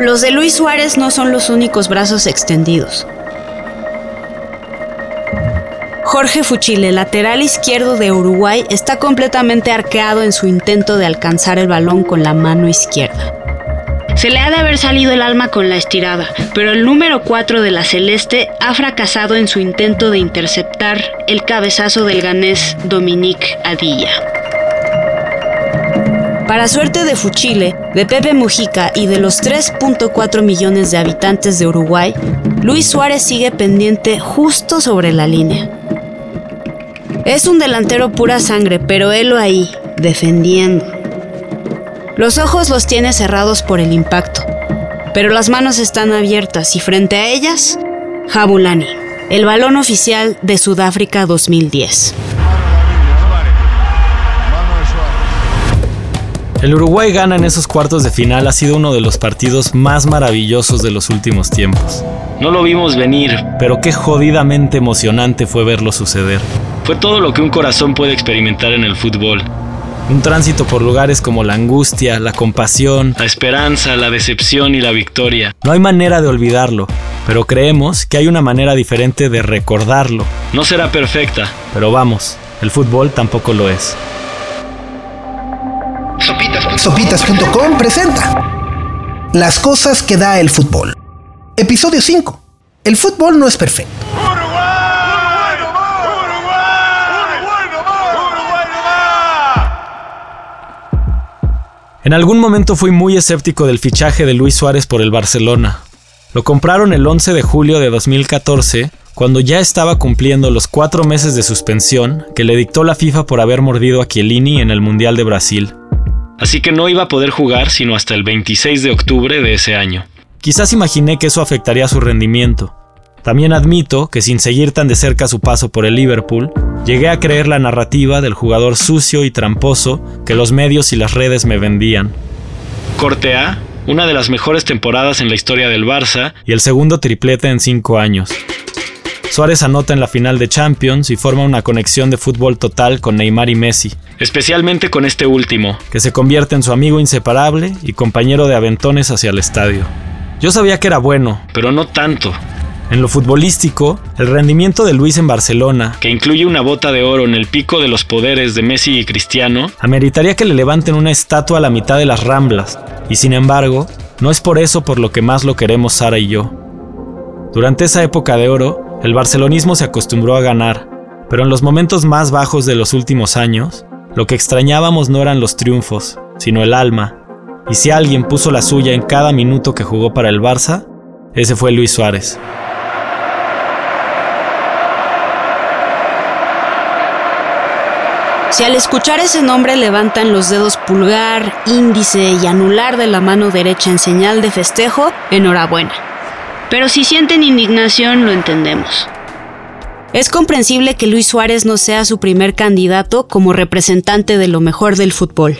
Los de Luis Suárez no son los únicos brazos extendidos. Jorge Fuchile, lateral izquierdo de Uruguay, está completamente arqueado en su intento de alcanzar el balón con la mano izquierda. Se le ha de haber salido el alma con la estirada, pero el número 4 de la Celeste ha fracasado en su intento de interceptar el cabezazo del ganés Dominique Adilla. Para suerte de Fuchile, de Pepe Mujica y de los 3.4 millones de habitantes de Uruguay, Luis Suárez sigue pendiente justo sobre la línea. Es un delantero pura sangre, pero él ahí, defendiendo. Los ojos los tiene cerrados por el impacto, pero las manos están abiertas y frente a ellas, Jabulani, el balón oficial de Sudáfrica 2010. El Uruguay gana en esos cuartos de final ha sido uno de los partidos más maravillosos de los últimos tiempos. No lo vimos venir, pero qué jodidamente emocionante fue verlo suceder. Fue todo lo que un corazón puede experimentar en el fútbol. Un tránsito por lugares como la angustia, la compasión, la esperanza, la decepción y la victoria. No hay manera de olvidarlo, pero creemos que hay una manera diferente de recordarlo. No será perfecta. Pero vamos, el fútbol tampoco lo es. Sopitas.com presenta Las cosas que da el fútbol. Episodio 5. El fútbol no es perfecto. En algún momento fui muy escéptico del fichaje de Luis Suárez por el Barcelona. Lo compraron el 11 de julio de 2014, cuando ya estaba cumpliendo los cuatro meses de suspensión que le dictó la FIFA por haber mordido a Chiellini en el Mundial de Brasil. Así que no iba a poder jugar sino hasta el 26 de octubre de ese año. Quizás imaginé que eso afectaría su rendimiento. También admito que sin seguir tan de cerca su paso por el Liverpool, Llegué a creer la narrativa del jugador sucio y tramposo que los medios y las redes me vendían. Corte A, una de las mejores temporadas en la historia del Barça. Y el segundo triplete en cinco años. Suárez anota en la final de Champions y forma una conexión de fútbol total con Neymar y Messi. Especialmente con este último. Que se convierte en su amigo inseparable y compañero de aventones hacia el estadio. Yo sabía que era bueno. Pero no tanto. En lo futbolístico, el rendimiento de Luis en Barcelona, que incluye una bota de oro en el pico de los poderes de Messi y Cristiano, ameritaría que le levanten una estatua a la mitad de las ramblas, y sin embargo, no es por eso por lo que más lo queremos Sara y yo. Durante esa época de oro, el barcelonismo se acostumbró a ganar, pero en los momentos más bajos de los últimos años, lo que extrañábamos no eran los triunfos, sino el alma, y si alguien puso la suya en cada minuto que jugó para el Barça, ese fue Luis Suárez. Si al escuchar ese nombre levantan los dedos pulgar, índice y anular de la mano derecha en señal de festejo, enhorabuena. Pero si sienten indignación, lo entendemos. Es comprensible que Luis Suárez no sea su primer candidato como representante de lo mejor del fútbol.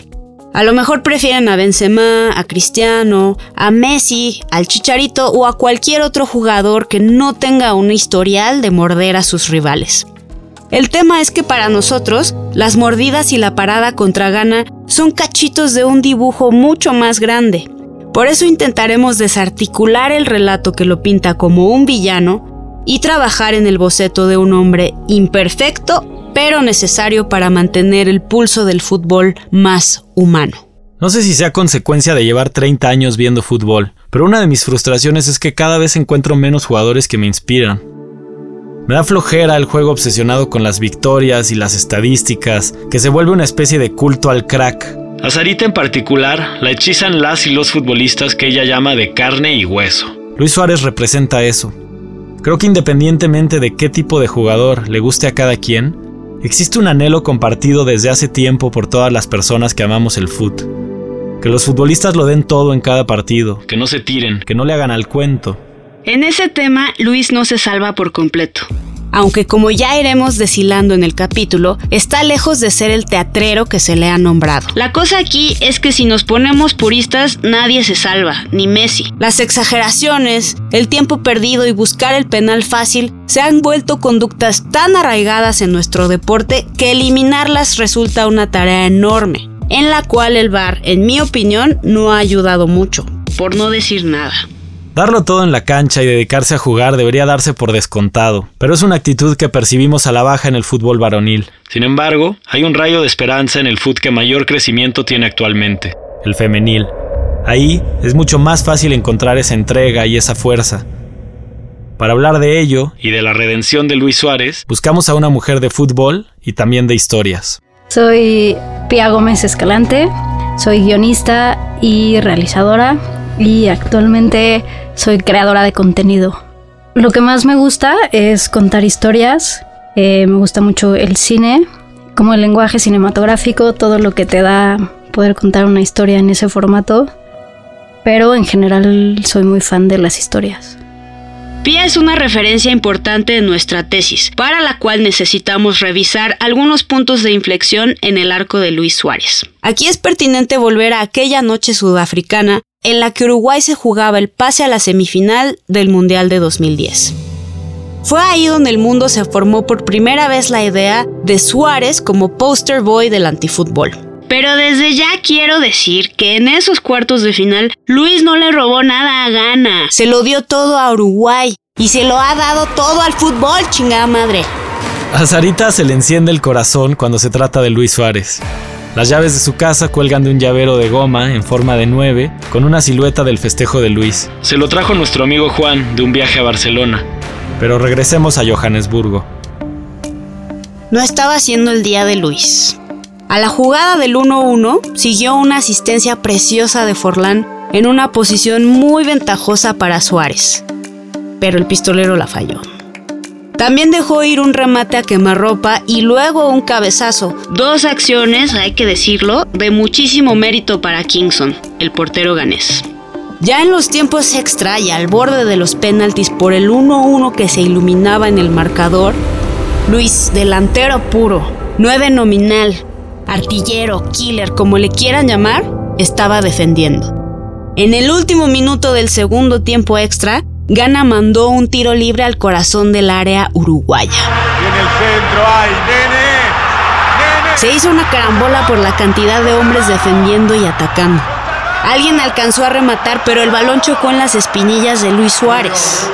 A lo mejor prefieren a Benzema, a Cristiano, a Messi, al Chicharito o a cualquier otro jugador que no tenga un historial de morder a sus rivales. El tema es que para nosotros, las mordidas y la parada contra Ghana son cachitos de un dibujo mucho más grande. Por eso intentaremos desarticular el relato que lo pinta como un villano y trabajar en el boceto de un hombre imperfecto, pero necesario para mantener el pulso del fútbol más humano. No sé si sea consecuencia de llevar 30 años viendo fútbol, pero una de mis frustraciones es que cada vez encuentro menos jugadores que me inspiran. Me da flojera el juego obsesionado con las victorias y las estadísticas, que se vuelve una especie de culto al crack. A Sarita en particular la hechizan las y los futbolistas que ella llama de carne y hueso. Luis Suárez representa eso. Creo que independientemente de qué tipo de jugador le guste a cada quien, existe un anhelo compartido desde hace tiempo por todas las personas que amamos el fútbol. Que los futbolistas lo den todo en cada partido. Que no se tiren. Que no le hagan al cuento. En ese tema, Luis no se salva por completo. Aunque como ya iremos deshilando en el capítulo, está lejos de ser el teatrero que se le ha nombrado. La cosa aquí es que si nos ponemos puristas, nadie se salva, ni Messi. Las exageraciones, el tiempo perdido y buscar el penal fácil se han vuelto conductas tan arraigadas en nuestro deporte que eliminarlas resulta una tarea enorme, en la cual el VAR, en mi opinión, no ha ayudado mucho. por no decir nada. Darlo todo en la cancha y dedicarse a jugar debería darse por descontado, pero es una actitud que percibimos a la baja en el fútbol varonil. Sin embargo, hay un rayo de esperanza en el fútbol que mayor crecimiento tiene actualmente. El femenil. Ahí es mucho más fácil encontrar esa entrega y esa fuerza. Para hablar de ello y de la redención de Luis Suárez, buscamos a una mujer de fútbol y también de historias. Soy Pia Gómez Escalante, soy guionista y realizadora y actualmente soy creadora de contenido. Lo que más me gusta es contar historias, eh, me gusta mucho el cine, como el lenguaje cinematográfico, todo lo que te da poder contar una historia en ese formato, pero en general soy muy fan de las historias. Pia es una referencia importante en nuestra tesis, para la cual necesitamos revisar algunos puntos de inflexión en el arco de Luis Suárez. Aquí es pertinente volver a aquella noche sudafricana en la que Uruguay se jugaba el pase a la semifinal del Mundial de 2010. Fue ahí donde el mundo se formó por primera vez la idea de Suárez como poster boy del antifútbol. Pero desde ya quiero decir que en esos cuartos de final Luis no le robó nada a Gana. Se lo dio todo a Uruguay y se lo ha dado todo al fútbol, chingada madre. A Sarita se le enciende el corazón cuando se trata de Luis Suárez. Las llaves de su casa cuelgan de un llavero de goma en forma de nueve con una silueta del festejo de Luis. Se lo trajo nuestro amigo Juan de un viaje a Barcelona. Pero regresemos a Johannesburgo. No estaba siendo el día de Luis. A la jugada del 1-1 siguió una asistencia preciosa de Forlán en una posición muy ventajosa para Suárez. Pero el pistolero la falló. También dejó ir un remate a quemarropa y luego un cabezazo. Dos acciones, hay que decirlo, de muchísimo mérito para Kingston, el portero ganés. Ya en los tiempos extra y al borde de los penaltis por el 1-1 que se iluminaba en el marcador, Luis, delantero puro, nueve nominal, artillero, killer, como le quieran llamar, estaba defendiendo. En el último minuto del segundo tiempo extra, Gana mandó un tiro libre al corazón del área uruguaya. Se hizo una carambola por la cantidad de hombres defendiendo y atacando. Alguien alcanzó a rematar, pero el balón chocó en las espinillas de Luis Suárez.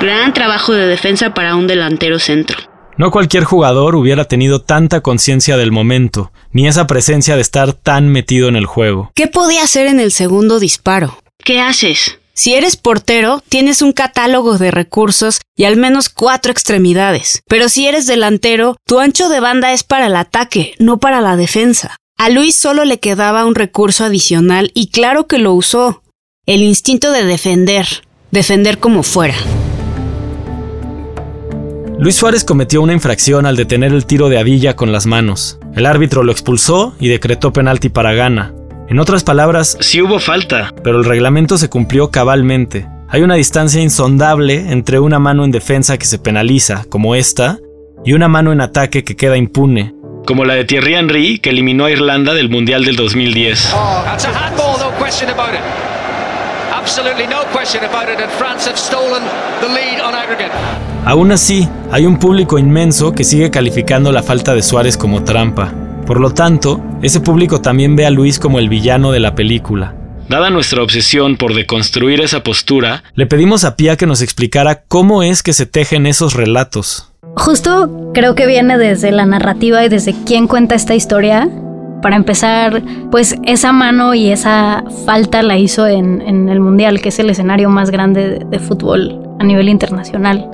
Gran trabajo de defensa para un delantero centro. No cualquier jugador hubiera tenido tanta conciencia del momento, ni esa presencia de estar tan metido en el juego. ¿Qué podía hacer en el segundo disparo? ¿Qué haces? Si eres portero, tienes un catálogo de recursos y al menos cuatro extremidades. Pero si eres delantero, tu ancho de banda es para el ataque, no para la defensa. A Luis solo le quedaba un recurso adicional y claro que lo usó. El instinto de defender, defender como fuera. Luis Suárez cometió una infracción al detener el tiro de Adilla con las manos. El árbitro lo expulsó y decretó penalti para Gana. En otras palabras, sí hubo falta, pero el reglamento se cumplió cabalmente. Hay una distancia insondable entre una mano en defensa que se penaliza, como esta, y una mano en ataque que queda impune. Como la de Thierry Henry, que eliminó a Irlanda del Mundial del 2010. Aún así, hay un público inmenso que sigue calificando la falta de Suárez como trampa. Por lo tanto, ese público también ve a Luis como el villano de la película. Dada nuestra obsesión por deconstruir esa postura, le pedimos a Pia que nos explicara cómo es que se tejen esos relatos. Justo creo que viene desde la narrativa y desde quién cuenta esta historia. Para empezar, pues esa mano y esa falta la hizo en, el Mundial, que es el escenario más grande de fútbol a nivel internacional.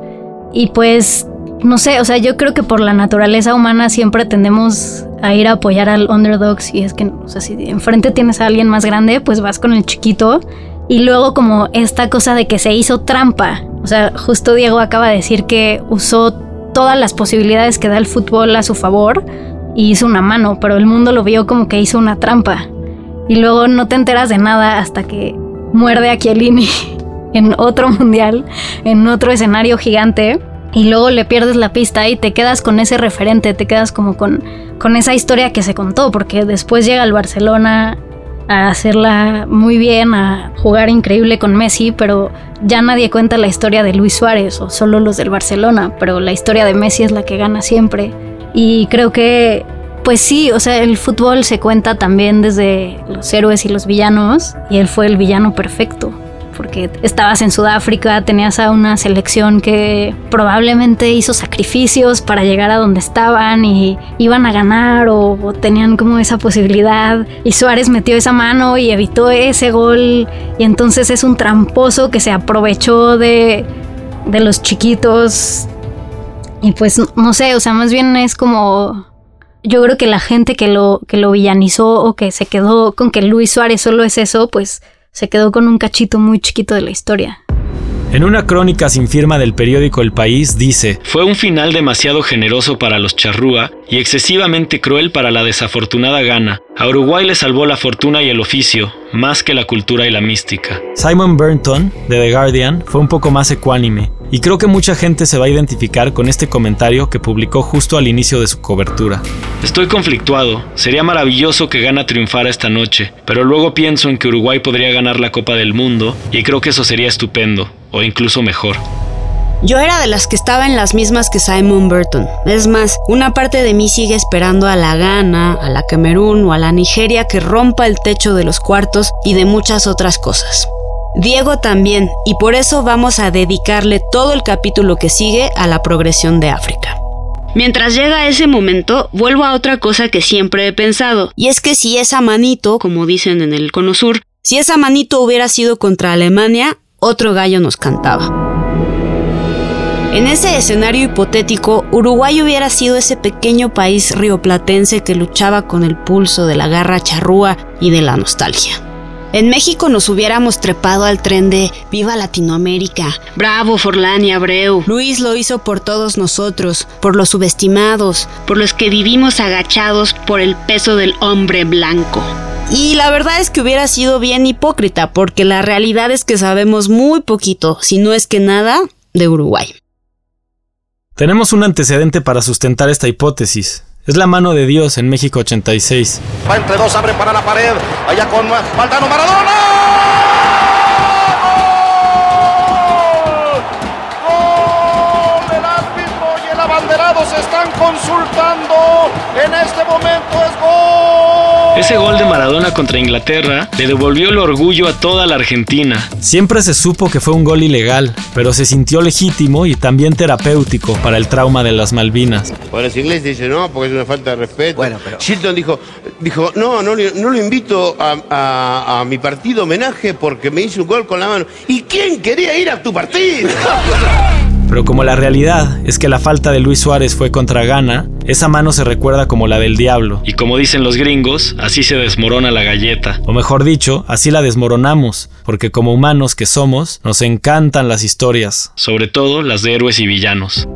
Y pues no sé, o sea, yo creo que por la naturaleza humana siempre tendemos a ir a apoyar al underdog. Si es que, o sea, si enfrente tienes a alguien más grande, pues vas con el chiquito. Y luego como esta cosa de que se hizo trampa. O sea, justo Diego acaba de decir que usó todas las posibilidades que da el fútbol a su favor y hizo una mano, pero el mundo lo vio como que hizo una trampa. Y luego no te enteras de nada hasta que muerde a Chiellini en otro mundial, en otro escenario gigante y luego le pierdes la pista y te quedas con ese referente, te quedas como con, con esa historia que se contó, porque después llega el Barcelona a hacerla muy bien, a jugar increíble con Messi, pero ya nadie cuenta la historia de Luis Suárez o solo los del Barcelona, pero la historia de Messi es la que gana siempre. Y creo que Pues sí, o sea, el fútbol se cuenta también desde los héroes y los villanos, y él fue el villano perfecto porque estabas en Sudáfrica, tenías a una selección que probablemente hizo sacrificios para llegar a donde estaban y iban a ganar o, tenían como esa posibilidad. Y Suárez metió esa mano y evitó ese gol. Y entonces es un tramposo que se aprovechó de, de los chiquitos. Y pues no sé, o sea, más bien es como yo creo que la gente que lo, que lo villanizó o que se quedó con que Luis Suárez solo es eso, pues se quedó con un cachito muy chiquito de la historia. En una crónica sin firma del periódico El País dice, Fue un final demasiado generoso para los charrúa y excesivamente cruel para la desafortunada Gana. A Uruguay le salvó la fortuna y el oficio, más que la cultura y la mística. Simon Burnton, de The Guardian, fue un poco más ecuánime, y creo que mucha gente se va a identificar con este comentario que publicó justo al inicio de su cobertura. Estoy conflictuado, sería maravilloso que Gana triunfara esta noche, pero luego pienso en que Uruguay podría ganar la Copa del Mundo, y creo que eso sería estupendo, o incluso mejor. Yo era de las que estaba en las mismas que Simon Burton. Es más, una parte de mí sigue esperando a la Ghana, a la Camerún o a la Nigeria que rompa el techo de los cuartos y de muchas otras cosas. Diego también, y por eso vamos a dedicarle todo el capítulo que sigue a la progresión de África. Mientras llega ese momento, vuelvo a otra cosa que siempre he pensado, y es que si esa manito, como dicen en el Cono Sur, si esa manito hubiera sido contra Alemania, otro gallo nos cantaba. En ese escenario hipotético, Uruguay hubiera sido ese pequeño país rioplatense que luchaba con el pulso de la garra charrúa y de la nostalgia. En México nos hubiéramos trepado al tren de Viva Latinoamérica. Bravo Forlán y Abreu. Luis lo hizo por todos nosotros, por los subestimados, por los que vivimos agachados por el peso del hombre blanco. Y la verdad es que hubiera sido bien hipócrita, porque la realidad es que sabemos muy poquito, si no es que nada, de Uruguay. Tenemos un antecedente para sustentar esta hipótesis. Es la mano de Dios en México 86. Va entre dos, abre para la pared. Allá con Valdano Maradona. Ese gol de Maradona contra Inglaterra le devolvió el orgullo a toda la Argentina. Siempre se supo que fue un gol ilegal, pero se sintió legítimo y también terapéutico para el trauma de las Malvinas. Bueno, los ingleses dicen no, porque es una falta de respeto. Bueno, pero- Shilton dijo, dijo no, no, no lo invito a, a- a mi partido homenaje porque me hizo un gol con la mano. ¿Y quién quería ir a tu partido? Pero como la realidad es que la falta de Luis Suárez fue contra Ghana, esa mano se recuerda como la del diablo. Y como dicen los gringos, así se desmorona la galleta. O mejor dicho, así la desmoronamos, porque como humanos que somos, nos encantan las historias. Sobre todo las de héroes y villanos.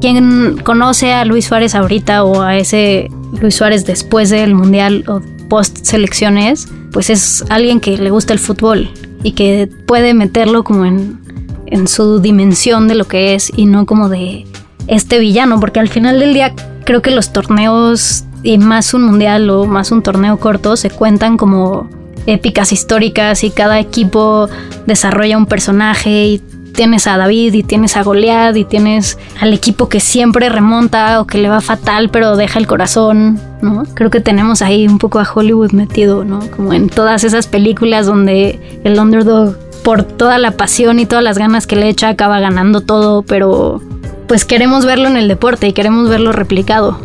Quien conoce a Luis Suárez ahorita o a ese Luis Suárez después del Mundial o post selecciones, pues es alguien que le gusta el fútbol y que puede meterlo como en, en su dimensión de lo que es y no como de este villano, porque al final del día creo que los torneos y más un mundial o más un torneo corto se cuentan como épicas históricas y cada equipo desarrolla un personaje y tienes a David y tienes a Goliat y tienes al equipo que siempre remonta o que le va fatal pero deja el corazón, ¿no? Creo que tenemos ahí un poco a Hollywood metido, ¿no? Como en todas esas películas donde el underdog por toda la pasión y todas las ganas que le echa acaba ganando todo, pero pues queremos verlo en el deporte y queremos verlo replicado.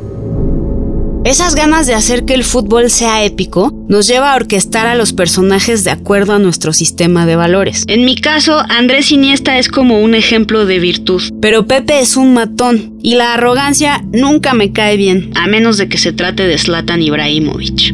Esas ganas de hacer que el fútbol sea épico nos lleva a orquestar a los personajes de acuerdo a nuestro sistema de valores. En mi caso, Andrés Iniesta es como un ejemplo de virtud, pero Pepe es un matón y la arrogancia nunca me cae bien, a menos de que se trate de Zlatan Ibrahimovic.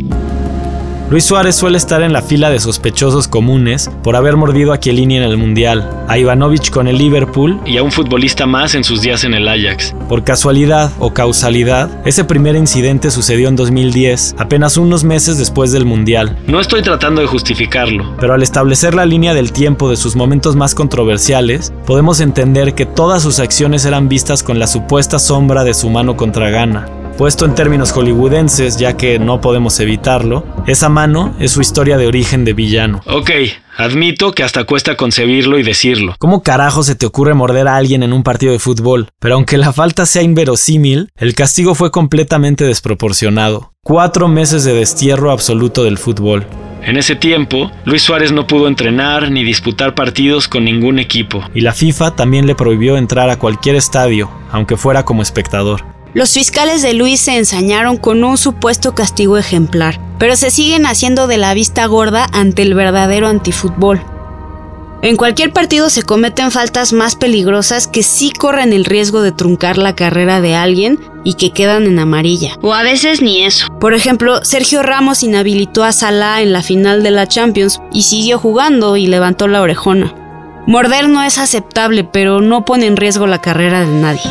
Luis Suárez suele estar en la fila de sospechosos comunes por haber mordido a Chiellini en el Mundial, a Ivanovic con el Liverpool Y a un futbolista más en sus días en el Ajax. Por casualidad o causalidad, ese primer incidente sucedió en 2010, apenas unos meses después del Mundial. No estoy tratando de justificarlo. Pero al establecer la línea del tiempo de sus momentos más controversiales, podemos entender que todas sus acciones eran vistas con la supuesta sombra de su mano contra Ghana. Puesto en términos hollywoodenses, ya que no podemos evitarlo, esa mano es su historia de origen de villano. Ok, Admito que hasta cuesta concebirlo y decirlo. ¿Cómo carajo se te ocurre morder a alguien en un partido de fútbol? Pero aunque la falta sea inverosímil, el castigo fue completamente desproporcionado. Cuatro meses de destierro absoluto del fútbol. En ese tiempo, Luis Suárez no pudo entrenar ni disputar partidos con ningún equipo. Y la FIFA también le prohibió entrar a cualquier estadio, aunque fuera como espectador. Los fiscales de Luis se ensañaron con un supuesto castigo ejemplar, pero se siguen haciendo de la vista gorda ante el verdadero antifútbol. En cualquier partido se cometen faltas más peligrosas que sí corren el riesgo de truncar la carrera de alguien y que quedan en amarilla. O a veces ni eso. Por ejemplo, Sergio Ramos inhabilitó a Salah en la final de la Champions y siguió jugando y levantó la orejona. Morder no es aceptable, pero no pone en riesgo la carrera de nadie.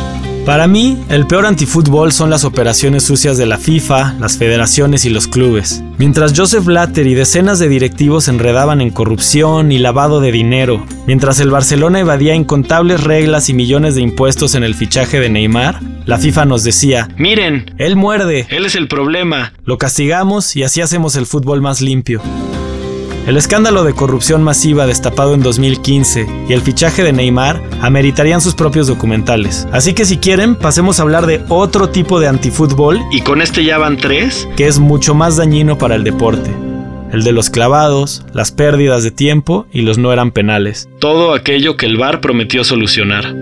Para mí, el peor antifútbol son las operaciones sucias de la FIFA, las federaciones y los clubes. Mientras Joseph Blatter y decenas de directivos se enredaban en corrupción y lavado de dinero, mientras el Barcelona evadía incontables reglas y millones de impuestos en el fichaje de Neymar, la FIFA nos decía, miren, él muerde, él es el problema. Lo castigamos y así hacemos el fútbol más limpio. El escándalo de corrupción masiva destapado en 2015 y el fichaje de Neymar ameritarían sus propios documentales. Así que si quieren, pasemos a hablar de otro tipo de antifútbol. ¿Y con este ya van tres? Que es mucho más dañino para el deporte. El de los clavados, las pérdidas de tiempo y los no eran penales. Todo aquello que el VAR prometió solucionar.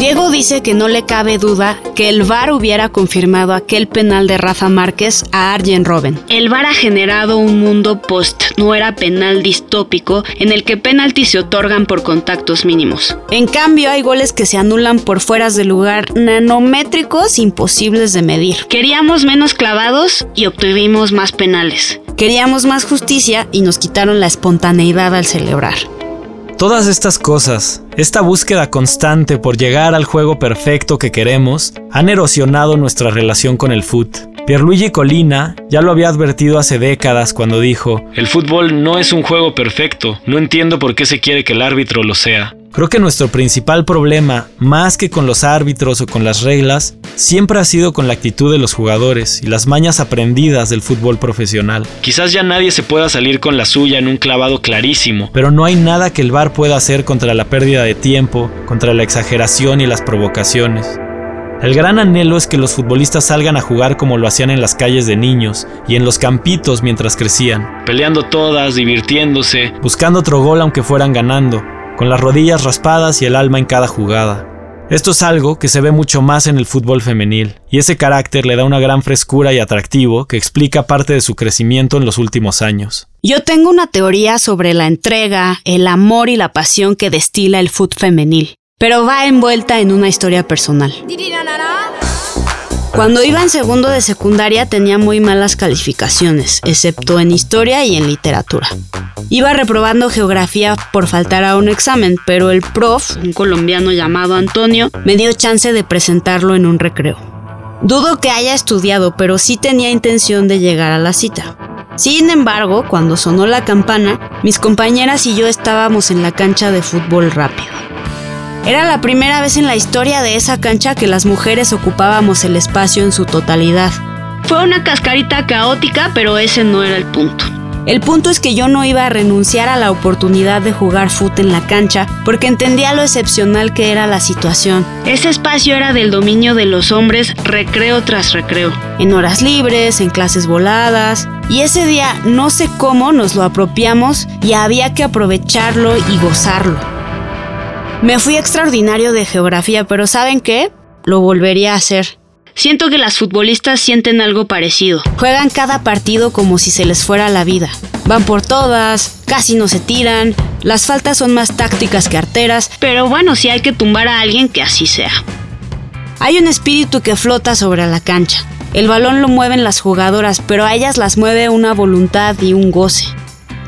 Diego dice que no le cabe duda que el VAR hubiera confirmado aquel penal de Rafa Márquez a Arjen Robben. El VAR ha generado un mundo post no era penal distópico en el que penaltis se otorgan por contactos mínimos. En cambio, hay goles que se anulan por fueras de lugar nanométricos imposibles de medir. Queríamos menos clavados y obtuvimos más penales. Queríamos más justicia y nos quitaron la espontaneidad al celebrar. Todas estas cosas, esta búsqueda constante por llegar al juego perfecto que queremos, han erosionado nuestra relación con el foot. Pierluigi Colina ya lo había advertido hace décadas cuando dijo, El fútbol no es un juego perfecto, no entiendo por qué se quiere que el árbitro lo sea. Creo que nuestro principal problema, más que con los árbitros o con las reglas, siempre ha sido con la actitud de los jugadores y las mañas aprendidas del fútbol profesional. Quizás ya nadie se pueda salir con la suya en un clavado clarísimo. Pero no hay nada que el VAR pueda hacer contra la pérdida de tiempo, contra la exageración y las provocaciones. El gran anhelo es que los futbolistas salgan a jugar como lo hacían en las calles de niños y en los campitos mientras crecían. Peleando todas, divirtiéndose. Buscando otro gol aunque fueran ganando con las rodillas raspadas y el alma en cada jugada. Esto es algo que se ve mucho más en el fútbol femenil, y ese carácter le da una gran frescura y atractivo que explica parte de su crecimiento en los últimos años. Yo tengo una teoría sobre la entrega, el amor y la pasión que destila el fútbol femenil, pero va envuelta en una historia personal. Cuando iba en segundo de secundaria tenía muy malas calificaciones, excepto en historia y en literatura. Iba reprobando geografía por faltar a un examen, pero el prof, un colombiano llamado Antonio, me dio chance de presentarlo en un recreo. Dudo que haya estudiado, pero sí tenía intención de llegar a la cita. Sin embargo, cuando sonó la campana, mis compañeras y yo estábamos en la cancha de fútbol rápido. Era la primera vez en la historia de esa cancha que las mujeres ocupábamos el espacio en su totalidad. Fue una cascarita caótica, pero ese no era el punto. El punto es que yo no iba a renunciar a la oportunidad de jugar fútbol en la cancha porque entendía lo excepcional que era la situación. Ese espacio era del dominio de los hombres recreo tras recreo, en horas libres, en clases voladas, y ese día no sé cómo nos lo apropiamos y había que aprovecharlo y gozarlo. Me fui extraordinario de geografía, pero ¿saben qué? Lo volvería a hacer. Siento que las futbolistas sienten algo parecido. Juegan cada partido como si se les fuera la vida. Van por todas, casi no se tiran, las faltas son más tácticas que arteras, pero bueno, si hay que tumbar a alguien, que así sea. Hay un espíritu que flota sobre la cancha. El balón lo mueven las jugadoras, pero a ellas las mueve una voluntad y un goce.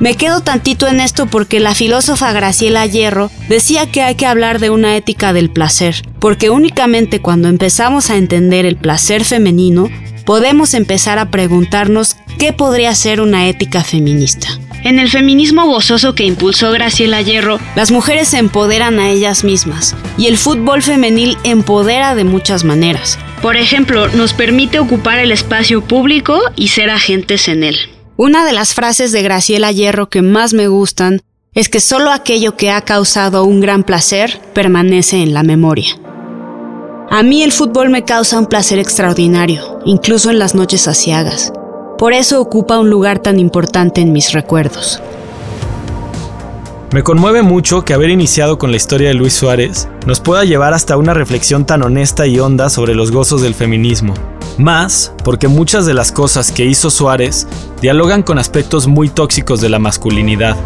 Me quedo tantito en esto porque la filósofa Graciela Hierro decía que hay que hablar de una ética del placer, porque únicamente cuando empezamos a entender el placer femenino, podemos empezar a preguntarnos qué podría ser una ética feminista. En el feminismo gozoso que impulsó Graciela Hierro, las mujeres se empoderan a ellas mismas y el fútbol femenil empodera de muchas maneras. Por ejemplo, nos permite ocupar el espacio público y ser agentes en él. Una de las frases de Graciela Hierro que más me gustan es que solo aquello que ha causado un gran placer permanece en la memoria. A mí el fútbol me causa un placer extraordinario, incluso en las noches asiagas. Por eso ocupa un lugar tan importante en mis recuerdos. Me conmueve mucho que haber iniciado con la historia de Luis Suárez nos pueda llevar hasta una reflexión tan honesta y honda sobre los gozos del feminismo. Más porque muchas de las cosas que hizo Suárez dialogan con aspectos muy tóxicos de la masculinidad.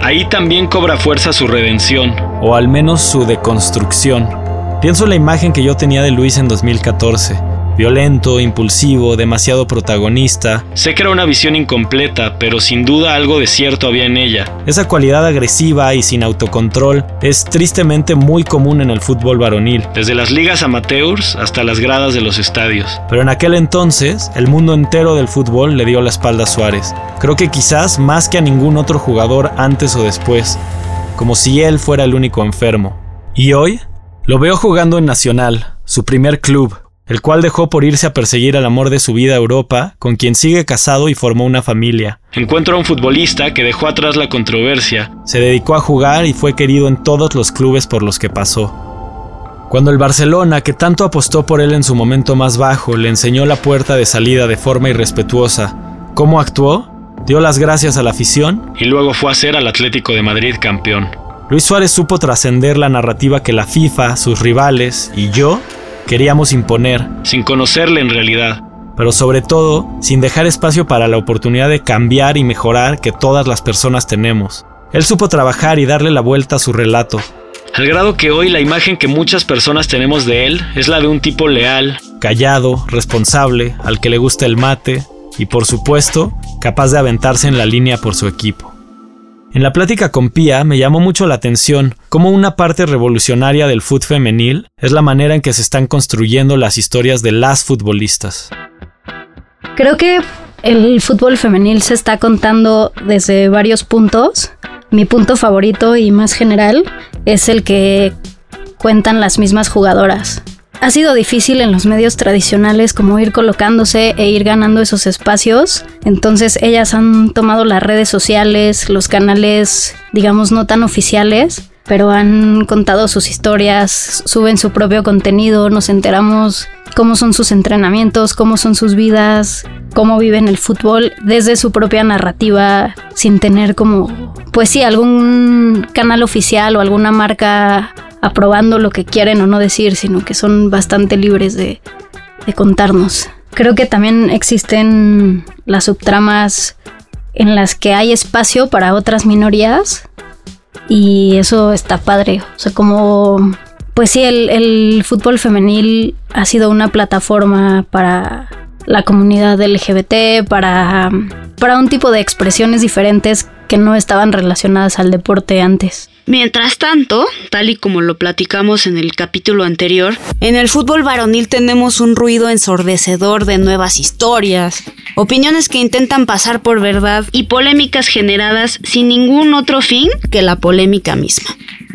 Ahí también cobra fuerza su redención. O al menos su deconstrucción. Pienso en la imagen que yo tenía de Luis en 2014 violento, impulsivo, demasiado protagonista. Sé que era una visión incompleta, pero sin duda algo de cierto había en ella. Esa cualidad agresiva y sin autocontrol es tristemente muy común en el fútbol varonil. Desde las ligas amateurs hasta las gradas de los estadios. Pero en aquel entonces, el mundo entero del fútbol le dio la espalda a Suárez. Creo que quizás más que a ningún otro jugador antes o después, como si él fuera el único enfermo. Y hoy, lo veo jugando en Nacional, su primer club, el cual dejó por irse a perseguir al amor de su vida a Europa, con quien sigue casado y formó una familia. Encuentro a un futbolista que dejó atrás la controversia. Se dedicó a jugar y fue querido en todos los clubes por los que pasó. Cuando el Barcelona, que tanto apostó por él en su momento más bajo, le enseñó la puerta de salida de forma irrespetuosa, ¿cómo actuó? Dio las gracias a la afición y luego fue a ser al Atlético de Madrid campeón. Luis Suárez supo trascender la narrativa que la FIFA, sus rivales y yo queríamos imponer. Sin conocerle en realidad. Pero sobre todo, sin dejar espacio para la oportunidad de cambiar y mejorar que todas las personas tenemos. Él supo trabajar y darle la vuelta a su relato. Al grado que hoy la imagen que muchas personas tenemos de él es la de un tipo leal, callado, responsable, al que le gusta el mate y por supuesto capaz de aventarse en la línea por su equipo. En la plática con Pía me llamó mucho la atención cómo una parte revolucionaria del fútbol femenil es la manera en que se están construyendo las historias de las futbolistas. Creo que el fútbol femenil se está contando desde varios puntos. Mi punto favorito y más general es el que cuentan las mismas jugadoras. Ha sido difícil en los medios tradicionales como ir colocándose e ir ganando esos espacios. Entonces ellas han tomado las redes sociales, los canales, digamos, no tan oficiales, pero han contado sus historias, suben su propio contenido, nos enteramos cómo son sus entrenamientos, cómo son sus vidas, cómo viven el fútbol desde su propia narrativa, sin tener como, pues sí, algún canal oficial o alguna marca aprobando lo que quieren o no decir, sino que son bastante libres de, contarnos. Creo que también existen las subtramas en las que hay espacio para otras minorías y eso está padre. O sea, como, pues sí, el, fútbol femenil ha sido una plataforma para la comunidad LGBT, para, para un tipo de expresiones diferentes que no estaban relacionadas al deporte antes. Mientras tanto, tal y como lo platicamos en el capítulo anterior, en el fútbol varonil tenemos un ruido ensordecedor de nuevas historias, opiniones que intentan pasar por verdad y polémicas generadas sin ningún otro fin que la polémica misma.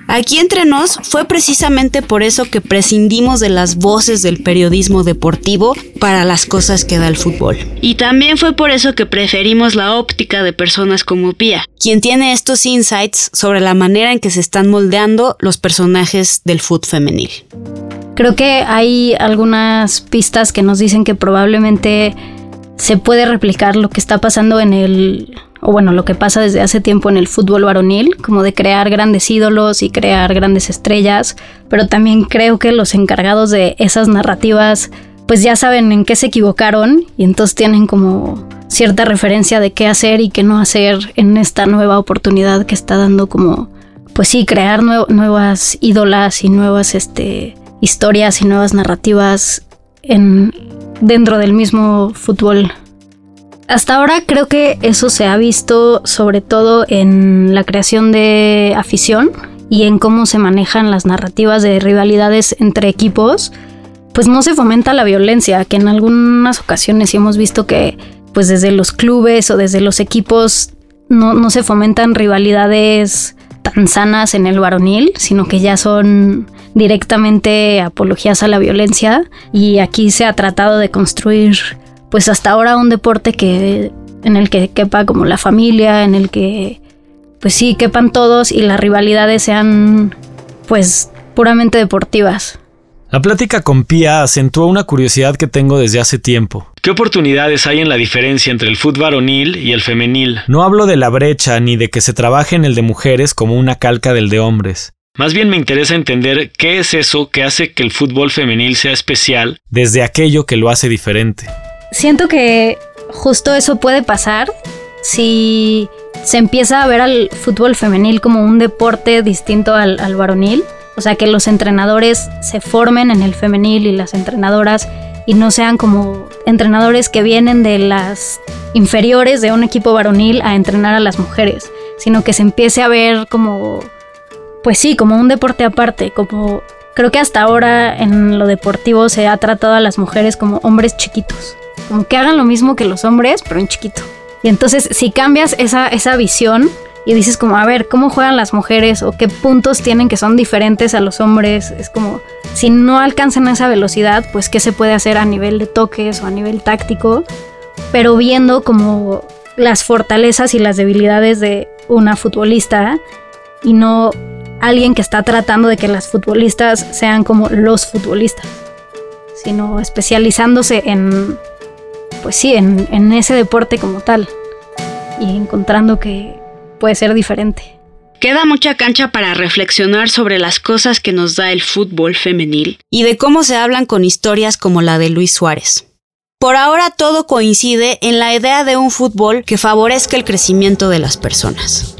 Aquí entre nos fue precisamente por eso que prescindimos de las voces del periodismo deportivo para las cosas que da el fútbol. Y también fue por eso que preferimos la óptica de personas como Pia, quien tiene estos insights sobre la manera en que se están moldeando los personajes del fútbol femenil. Creo que hay algunas pistas que nos dicen que probablemente se puede replicar lo que está pasando en el o bueno, lo que pasa desde hace tiempo en el fútbol varonil, como de crear grandes ídolos y crear grandes estrellas, pero también creo que los encargados de esas narrativas pues ya saben en qué se equivocaron y entonces tienen como cierta referencia de qué hacer y qué no hacer en esta nueva oportunidad que está dando como pues sí, crear nuevas ídolas y nuevas este, historias y nuevas narrativas en, dentro del mismo fútbol hasta ahora creo que eso se ha visto sobre todo en la creación de afición y en cómo se manejan las narrativas de rivalidades entre equipos. Pues no se fomenta la violencia, que en algunas ocasiones sí hemos visto que pues desde los clubes o desde los equipos no, no se fomentan rivalidades tan sanas en el varonil, sino que ya son directamente apologías a la violencia y aquí se ha tratado de construir pues hasta ahora un deporte que en el que quepa como la familia, en el que pues sí, quepan todos y las rivalidades sean pues puramente deportivas. La plática con Pía acentuó una curiosidad que tengo desde hace tiempo. ¿Qué oportunidades hay en la diferencia entre el fútbol varonil y el femenil? No hablo de la brecha ni de que se trabaje en el de mujeres como una calca del de hombres. Más bien me interesa entender qué es eso que hace que el fútbol femenil sea especial desde aquello que lo hace diferente. Siento que justo eso puede pasar si se empieza a ver al fútbol femenil como un deporte distinto al, al varonil. O sea, que los entrenadores se formen en el femenil y las entrenadoras y no sean como entrenadores que vienen de las inferiores de un equipo varonil a entrenar a las mujeres, sino que se empiece a ver como, pues sí, como un deporte aparte, como creo que hasta ahora en lo deportivo se ha tratado a las mujeres como hombres chiquitos, como que hagan lo mismo que los hombres, pero en chiquito. Y entonces si cambias esa, esa visión, y dices como, a ver, ¿cómo juegan las mujeres o qué puntos tienen que son diferentes a los hombres? Es como, si no alcanzan esa velocidad, pues qué se puede hacer a nivel de toques o a nivel táctico, pero viendo como las fortalezas y las debilidades de una futbolista y no alguien que está tratando de que las futbolistas sean como los futbolistas, sino especializándose en, pues sí, en, ese deporte como tal y encontrando que puede ser diferente. Queda mucha cancha para reflexionar sobre las cosas que nos da el fútbol femenil y de cómo se hablan con historias como la de Luis Suárez. Por ahora todo coincide en la idea de un fútbol que favorezca el crecimiento de las personas.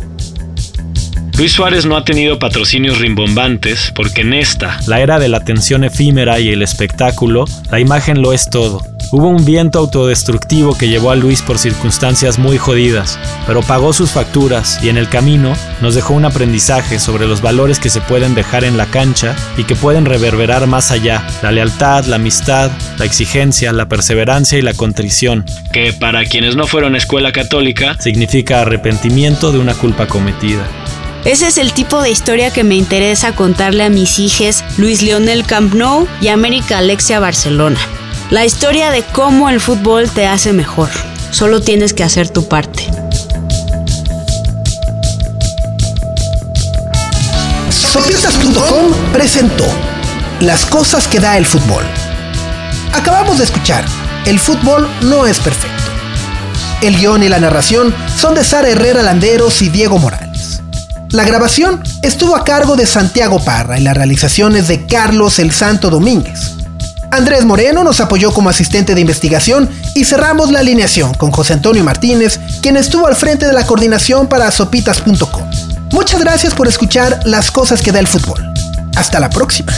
Luis Suárez no ha tenido patrocinios rimbombantes porque en esta, la era de la atención efímera y el espectáculo, la imagen lo es todo. Hubo un viento autodestructivo que llevó a Luis por circunstancias muy jodidas, pero pagó sus facturas y en el camino nos dejó un aprendizaje sobre los valores que se pueden dejar en la cancha y que pueden reverberar más allá, la lealtad, la amistad, la exigencia, la perseverancia y la contrición. Que para quienes no fueron escuela católica, significa arrepentimiento de una culpa cometida. Ese es el tipo de historia que me interesa contarle a mis hijos Luis Leonel Camp Nou y América Alexia Barcelona. La historia de cómo el fútbol te hace mejor. Solo tienes que hacer tu parte. Sopitas.com presentó Las cosas que da el fútbol. Acabamos de escuchar El fútbol no es perfecto. El guion y la narración son de Sara Herrera Landeros y Diego Morales. La grabación estuvo a cargo de Santiago Parra y la realización es de Carlos El Santo Domínguez. Andrés Moreno nos apoyó como asistente de investigación y cerramos la alineación con José Antonio Martínez, quien estuvo al frente de la coordinación para sopitas.com. Muchas gracias por escuchar las cosas que da el fútbol. Hasta la próxima.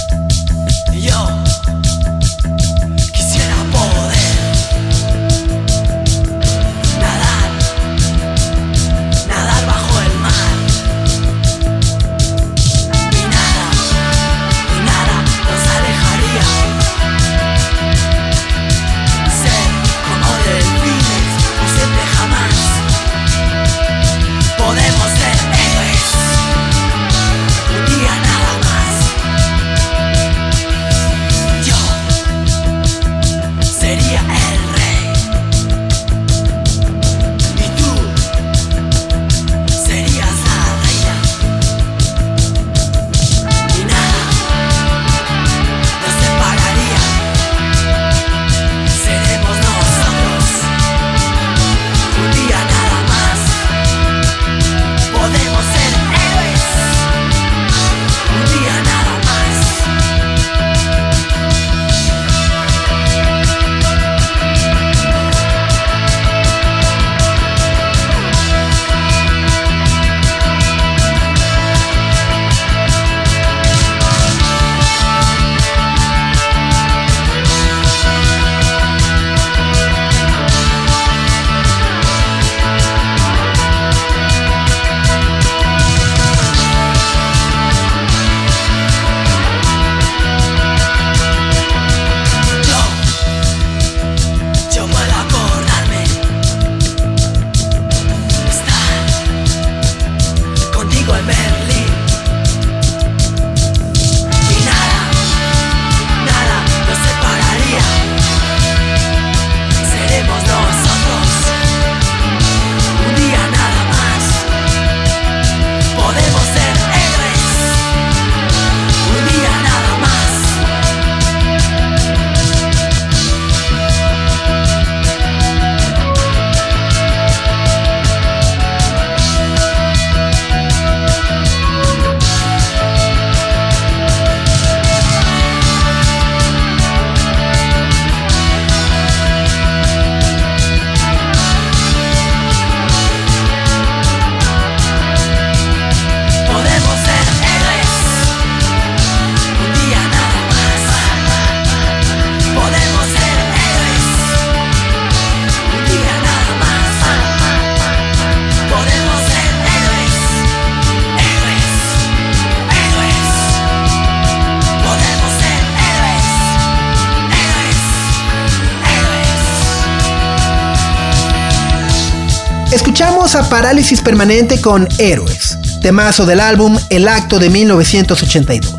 Escuchamos a Parálisis Permanente con Héroes, temazo del álbum El Acto de 1982.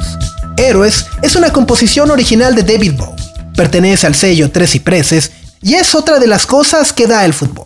Héroes es una composición original de David Bowie, pertenece al sello Tres Cipreses y es otra de las cosas que da el fútbol.